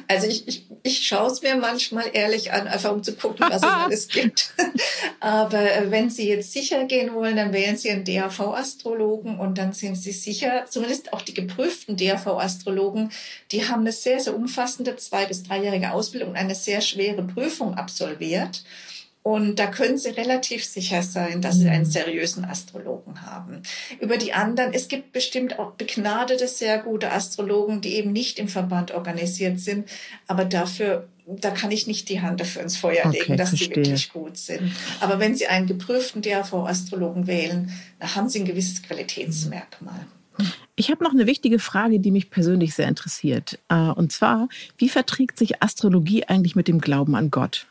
[SPEAKER 2] Also ich, ich, ich schaue es mir manchmal ehrlich an, einfach um zu gucken, was es [LAUGHS] alles gibt. Aber äh, wenn Sie jetzt sicher gehen wollen, dann wählen Sie einen DAV-Astrologen und dann sind Sie sicher, zumindest auch die geprüften DAV-Astrologen, die haben eine sehr, sehr umfassende zwei- bis dreijährige Ausbildung und eine sehr schwere Prüfung absolviert. Und da können Sie relativ sicher sein, dass Sie einen mhm. seriösen Astrologen haben. Über die anderen, es gibt bestimmt auch begnadete, sehr gute Astrologen, die eben nicht im Verband organisiert sind, aber dafür da kann ich nicht die Hand dafür ins Feuer legen, okay, dass verstehe. die wirklich gut sind. Aber wenn Sie einen geprüften DAV-Astrologen wählen, dann haben Sie ein gewisses Qualitätsmerkmal.
[SPEAKER 5] Ich habe noch eine wichtige Frage, die mich persönlich sehr interessiert. Äh, und zwar, wie verträgt sich Astrologie eigentlich mit dem Glauben an Gott?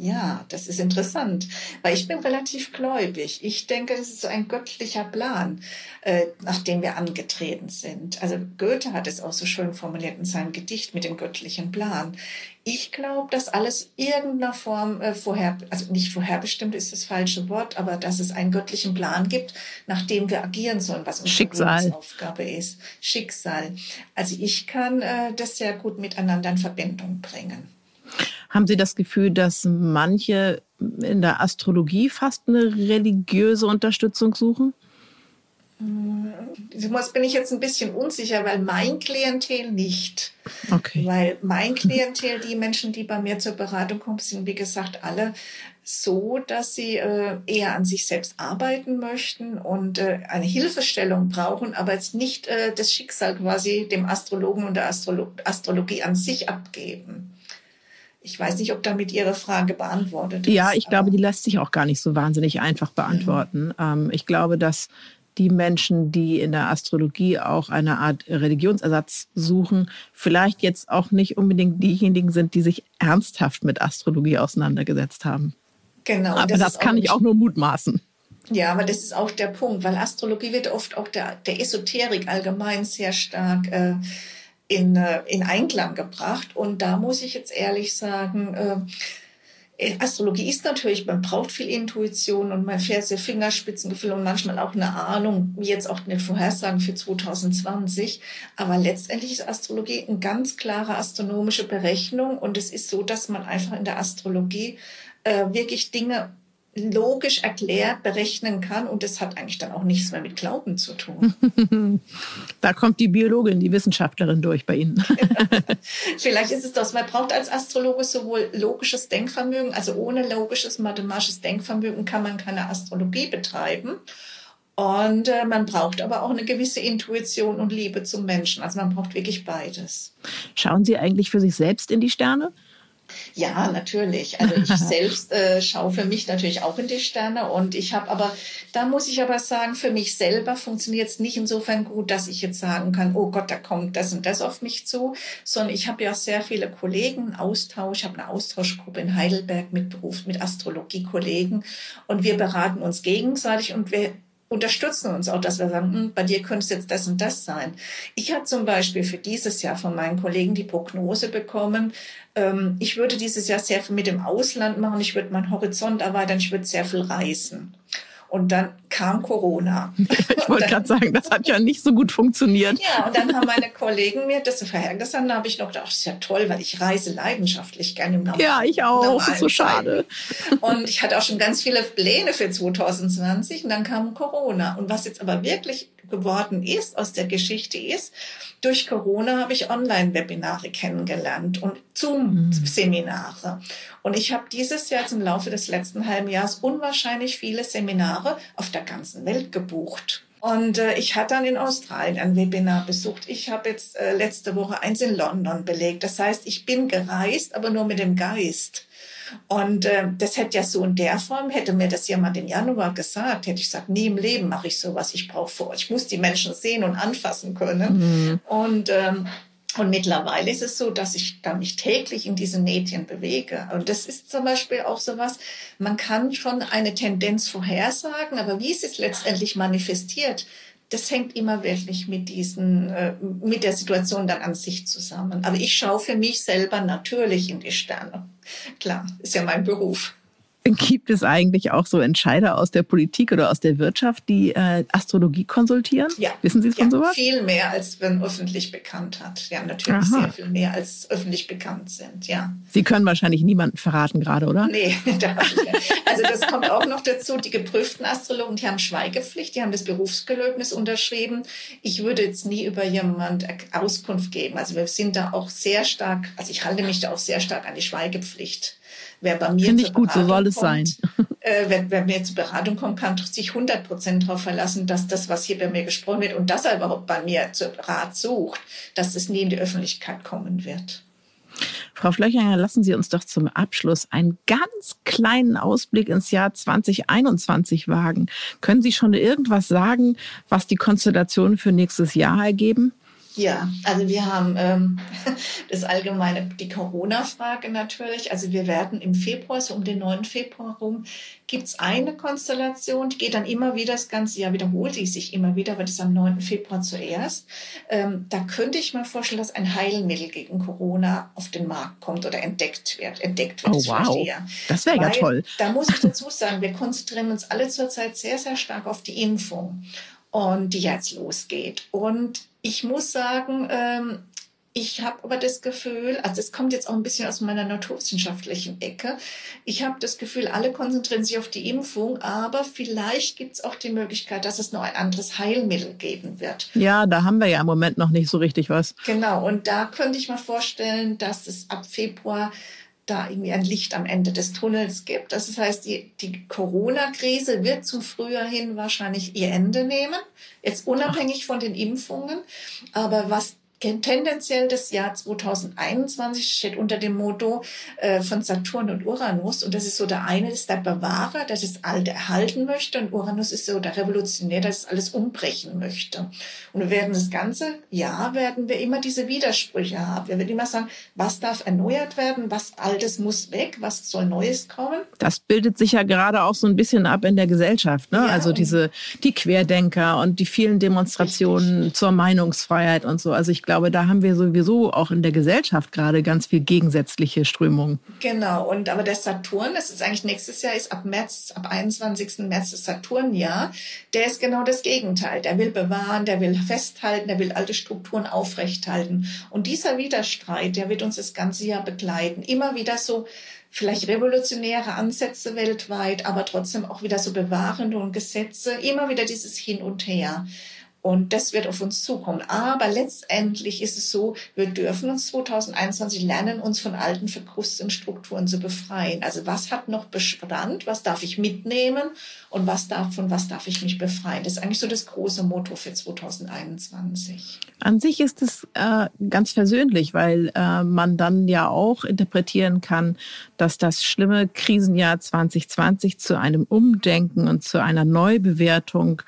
[SPEAKER 2] Ja, das ist interessant, weil ich bin relativ gläubig. Ich denke, das ist so ein göttlicher Plan, äh, nach dem wir angetreten sind. Also Goethe hat es auch so schön formuliert in seinem Gedicht mit dem göttlichen Plan. Ich glaube, dass alles irgendeiner Form äh, vorher, also nicht vorherbestimmt ist das falsche Wort, aber dass es einen göttlichen Plan gibt, nach dem wir agieren sollen, was unsere Schicksal. Aufgabe ist. Schicksal. Also ich kann äh, das sehr gut miteinander in Verbindung bringen.
[SPEAKER 5] Haben Sie das Gefühl, dass manche in der Astrologie fast eine religiöse Unterstützung suchen?
[SPEAKER 2] Das bin ich jetzt ein bisschen unsicher, weil mein Klientel nicht.
[SPEAKER 5] Okay.
[SPEAKER 2] Weil mein Klientel, die Menschen, die bei mir zur Beratung kommen, sind wie gesagt alle so, dass sie äh, eher an sich selbst arbeiten möchten und äh, eine Hilfestellung brauchen, aber jetzt nicht äh, das Schicksal quasi dem Astrologen und der Astrolo Astrologie an sich abgeben. Ich weiß nicht, ob damit Ihre Frage beantwortet ist.
[SPEAKER 5] Ja, ich glaube, die lässt sich auch gar nicht so wahnsinnig einfach beantworten. Mhm. ich glaube, dass die Menschen, die in der Astrologie auch eine Art Religionsersatz suchen, vielleicht jetzt auch nicht unbedingt diejenigen sind, die sich ernsthaft mit Astrologie auseinandergesetzt haben.
[SPEAKER 2] Genau.
[SPEAKER 5] Aber das, das kann ich auch nur mutmaßen.
[SPEAKER 2] Ja, aber das ist auch der Punkt, weil Astrologie wird oft auch der, der Esoterik allgemein sehr stark äh, in, äh, in Einklang gebracht. Und da muss ich jetzt ehrlich sagen, äh, Astrologie ist natürlich, man braucht viel Intuition und man fährt sehr Fingerspitzengefühl und manchmal auch eine Ahnung, wie jetzt auch eine Vorhersagen für 2020. Aber letztendlich ist Astrologie eine ganz klare astronomische Berechnung und es ist so, dass man einfach in der Astrologie äh, wirklich Dinge logisch erklärt berechnen kann und das hat eigentlich dann auch nichts mehr mit Glauben zu tun. [LAUGHS]
[SPEAKER 5] Da kommt die Biologin, die Wissenschaftlerin durch bei Ihnen. [LAUGHS]
[SPEAKER 2] Vielleicht ist es das, man braucht als Astrologe sowohl logisches Denkvermögen, also ohne logisches mathematisches Denkvermögen kann man keine Astrologie betreiben. Und äh, man braucht aber auch eine gewisse Intuition und Liebe zum Menschen. Also man braucht wirklich beides.
[SPEAKER 5] Schauen Sie eigentlich für sich selbst in die Sterne?
[SPEAKER 2] Ja, natürlich. Also ich [LAUGHS] selbst äh, schaue für mich natürlich auch in die Sterne. Und ich habe aber, da muss ich aber sagen, für mich selber funktioniert es nicht insofern gut, dass ich jetzt sagen kann, oh Gott, da kommt das und das auf mich zu, sondern ich habe ja sehr viele Kollegen, Austausch, ich habe eine Austauschgruppe in Heidelberg mit Beruf, mit Astrologie-Kollegen. Und wir beraten uns gegenseitig. Und wir unterstützen uns auch, dass wir sagen, hm, bei dir könnte es jetzt das und das sein. Ich habe zum Beispiel für dieses Jahr von meinen Kollegen die Prognose bekommen, ähm, ich würde dieses Jahr sehr viel mit dem Ausland machen, ich würde meinen Horizont erweitern, ich würde sehr viel reisen. Und dann kam Corona. [LAUGHS]
[SPEAKER 5] Ich wollte gerade sagen, das hat ja nicht so gut funktioniert.
[SPEAKER 2] Ja, und dann haben meine Kollegen mir das vorhergesagt. Dann habe ich noch gedacht, das ist ja toll, weil ich reise leidenschaftlich gerne im
[SPEAKER 5] Normalen. Ja, ich auch. So schade.
[SPEAKER 2] Und ich hatte auch schon ganz viele Pläne für 2020 und dann kam Corona. Und was jetzt aber wirklich geworden ist aus der Geschichte ist, durch Corona habe ich Online-Webinare kennengelernt und Zoom-Seminare. Und ich habe dieses Jahr im Laufe des letzten halben Jahres unwahrscheinlich viele Seminare auf der ganzen Welt gebucht. Und äh, ich hatte dann in Australien ein Webinar besucht. Ich habe jetzt äh, letzte Woche eins in London belegt. Das heißt, ich bin gereist, aber nur mit dem Geist. Und äh, das hätte ja so in der Form, hätte mir das jemand im Januar gesagt, hätte ich gesagt, nie im Leben mache ich sowas. Ich brauche vor, ich muss die Menschen sehen und anfassen können. Mhm. Und ähm, und mittlerweile ist es so, dass ich da mich täglich in diesen Medien bewege. Und das ist zum Beispiel auch sowas, man kann schon eine Tendenz vorhersagen, aber wie es sich letztendlich manifestiert, das hängt immer wirklich mit diesen, äh, mit der Situation dann an sich zusammen. Aber ich schaue für mich selber natürlich in die Sterne. Klar, ist ja mein Beruf. [LAUGHS]
[SPEAKER 5] Gibt es eigentlich auch so Entscheider aus der Politik oder aus der Wirtschaft, die äh, Astrologie konsultieren?
[SPEAKER 2] Ja.
[SPEAKER 5] Wissen Sie von ja, sowas?
[SPEAKER 2] Viel mehr, als wenn öffentlich bekannt hat. Ja, natürlich Aha. sehr viel mehr, als öffentlich bekannt sind, ja.
[SPEAKER 5] Sie können wahrscheinlich niemanden verraten gerade, oder?
[SPEAKER 2] Nee, [LAUGHS] da Also das kommt auch noch dazu. Die geprüften Astrologen, die haben Schweigepflicht, die haben das Berufsgelöbnis unterschrieben. Ich würde jetzt nie über jemand Auskunft geben. Also wir sind da auch sehr stark, also ich halte mich da auch sehr stark an die Schweigepflicht. Wer bei mir
[SPEAKER 5] Finde ich gut, so soll es
[SPEAKER 2] kommt,
[SPEAKER 5] sein.
[SPEAKER 2] äh, wer, wer mir zur Beratung kommt, kann sich 100 Prozent darauf verlassen, dass das, was hier bei mir gesprochen wird und dass er überhaupt bei mir zu Rat sucht, dass es nie in die Öffentlichkeit kommen wird.
[SPEAKER 5] Frau Flöchinger, lassen Sie uns doch zum Abschluss einen ganz kleinen Ausblick ins Jahr 2021 wagen. Können Sie schon irgendwas sagen, was die Konstellationen für nächstes Jahr ergeben?
[SPEAKER 2] Ja, also wir haben ähm, [LAUGHS] das allgemeine, die Corona-Frage natürlich. Also wir werden im Februar, so um den 9. Februar rum, gibt's eine Konstellation, die geht dann immer wieder, das ganze Jahr wiederholt die sich immer wieder, aber das ist am 9. Februar zuerst. Ähm, da könnte ich mir vorstellen, dass ein Heilmittel gegen Corona auf den Markt kommt oder entdeckt wird. Entdeckt wird
[SPEAKER 5] oh, wow. Das wäre ja toll.
[SPEAKER 2] Da muss ich dazu sagen, wir konzentrieren uns alle zurzeit sehr, sehr stark auf die Impfung und die jetzt losgeht. Und ich muss sagen, ähm, ich habe aber das Gefühl, also es kommt jetzt auch ein bisschen aus meiner naturwissenschaftlichen Ecke, ich habe das Gefühl, alle konzentrieren sich auf die Impfung, aber vielleicht gibt es auch die Möglichkeit, dass es noch ein anderes Heilmittel geben wird.
[SPEAKER 5] Ja, da haben wir ja im Moment noch nicht so richtig was.
[SPEAKER 2] Genau, und da könnte ich mir vorstellen, dass es ab Februar da irgendwie ein Licht am Ende des Tunnels gibt. Das heißt, die, die Corona-Krise wird zum Frühjahr hin wahrscheinlich ihr Ende nehmen, jetzt unabhängig von den Impfungen. Aber was tendenziell das Jahr 2021 steht unter dem Motto äh, von Saturn und Uranus. Und das ist so der eine ist der Bewahrer, der das Alte erhalten möchte. Und Uranus ist so der Revolutionär, der das alles umbrechen möchte. Und wir werden das ganze Jahr werden wir immer diese Widersprüche haben. Wir werden immer sagen, was darf erneuert werden, was Altes muss weg, was soll Neues kommen.
[SPEAKER 5] Das bildet sich ja gerade auch so ein bisschen ab in der Gesellschaft. Ne? Ja, also diese, die Querdenker und die vielen Demonstrationen richtig. zur Meinungsfreiheit und so. Also ich glaube, da haben wir sowieso auch in der Gesellschaft gerade ganz viel gegensätzliche Strömungen.
[SPEAKER 2] Genau, und aber der Saturn, das ist eigentlich nächstes Jahr, ist ab März, ab 21. März das Saturnjahr, der ist genau das Gegenteil. Der will bewahren, der will festhalten, der will alte Strukturen aufrechthalten. Und dieser Widerstreit, der wird uns das ganze Jahr begleiten. Immer wieder so vielleicht revolutionäre Ansätze weltweit, aber trotzdem auch wieder so bewahrende und Gesetze, immer wieder dieses Hin und Her. Und das wird auf uns zukommen. Aber letztendlich ist es so, wir dürfen uns 2021 lernen, uns von alten verkrusteten Strukturen zu befreien. Also was hat noch Bestand? Was darf ich mitnehmen? Und was darf, von was darf ich mich befreien? Das ist eigentlich so das große Motto für 2021.
[SPEAKER 3] An sich ist es äh, ganz versöhnlich, weil äh, man dann ja auch interpretieren kann, dass das schlimme Krisenjahr 2020 zu einem Umdenken und zu einer Neubewertung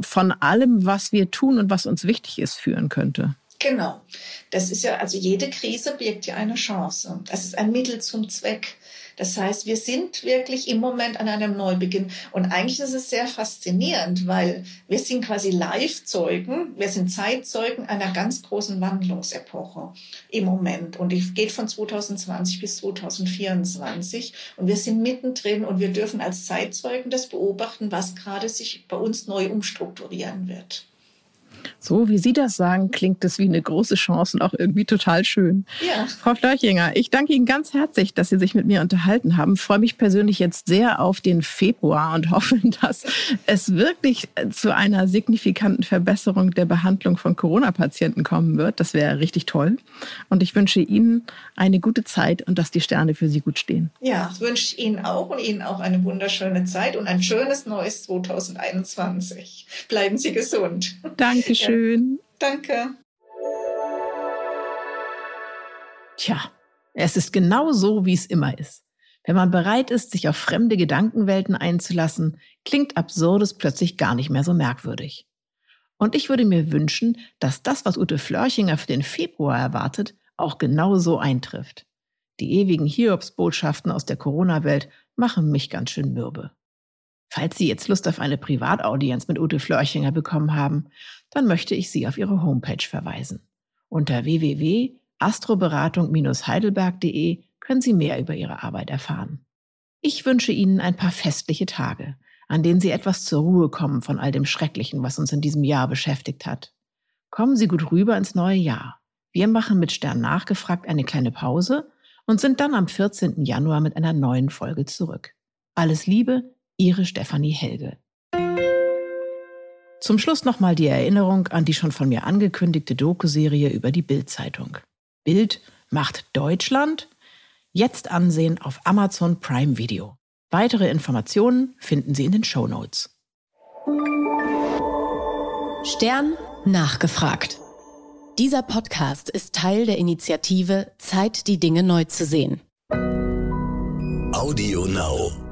[SPEAKER 3] von allem, was wir tun und was uns wichtig ist, führen könnte.
[SPEAKER 2] Genau. Das ist ja, also jede Krise birgt ja eine Chance. Das ist ein Mittel zum Zweck. Das heißt, wir sind wirklich im Moment an einem Neubeginn. Und eigentlich ist es sehr faszinierend, weil wir sind quasi Live-Zeugen, wir sind Zeitzeugen einer ganz großen Wandlungsepoche im Moment. Und die geht von 2020 bis 2024. Und wir sind mittendrin und wir dürfen als Zeitzeugen das beobachten, was gerade sich bei uns neu umstrukturieren wird.
[SPEAKER 3] So wie Sie das sagen, klingt es wie eine große Chance und auch irgendwie total schön. Ja. Frau Flörchinger, ich danke Ihnen ganz herzlich, dass Sie sich mit mir unterhalten haben. Ich freue mich persönlich jetzt sehr auf den Februar und [LAUGHS] hoffe, dass es wirklich zu einer signifikanten Verbesserung der Behandlung von Corona-Patienten kommen wird. Das wäre richtig toll. Und ich wünsche Ihnen eine gute Zeit und dass die Sterne für Sie gut stehen.
[SPEAKER 2] Ja, wünsche ich Ihnen auch und Ihnen auch eine wunderschöne Zeit und ein schönes neues 2021. Bleiben Sie gesund.
[SPEAKER 3] Danke Dankeschön.
[SPEAKER 2] Danke.
[SPEAKER 3] Tja, es ist genau so, wie es immer ist. Wenn man bereit ist, sich auf fremde Gedankenwelten einzulassen, klingt Absurdes plötzlich gar nicht mehr so merkwürdig. Und ich würde mir wünschen, dass das, was Ute Flörchinger für den Februar erwartet, auch genau so eintrifft. Die ewigen Hiobsbotschaften aus der Corona-Welt machen mich ganz schön mürbe. Falls Sie jetzt Lust auf eine Privataudienz mit Ute Flörchinger bekommen haben, dann möchte ich Sie auf ihre Homepage verweisen. Unter www.astroberatung-heidelberg.de können Sie mehr über ihre Arbeit erfahren. Ich wünsche Ihnen ein paar festliche Tage, an denen Sie etwas zur Ruhe kommen von all dem Schrecklichen, was uns in diesem Jahr beschäftigt hat. Kommen Sie gut rüber ins neue Jahr. Wir machen mit Stern nachgefragt eine kleine Pause und sind dann am 14. Januar mit einer neuen Folge zurück. Alles Liebe, Ihre Stefanie Helge. Zum Schluss nochmal die Erinnerung an die schon von mir angekündigte Doku-Serie über die Bild-Zeitung. Bild macht Deutschland jetzt ansehen auf Amazon Prime Video. Weitere Informationen finden Sie in den Show Notes.
[SPEAKER 4] Stern nachgefragt. Dieser Podcast ist Teil der Initiative Zeit, die Dinge neu zu sehen.
[SPEAKER 1] Audio Now.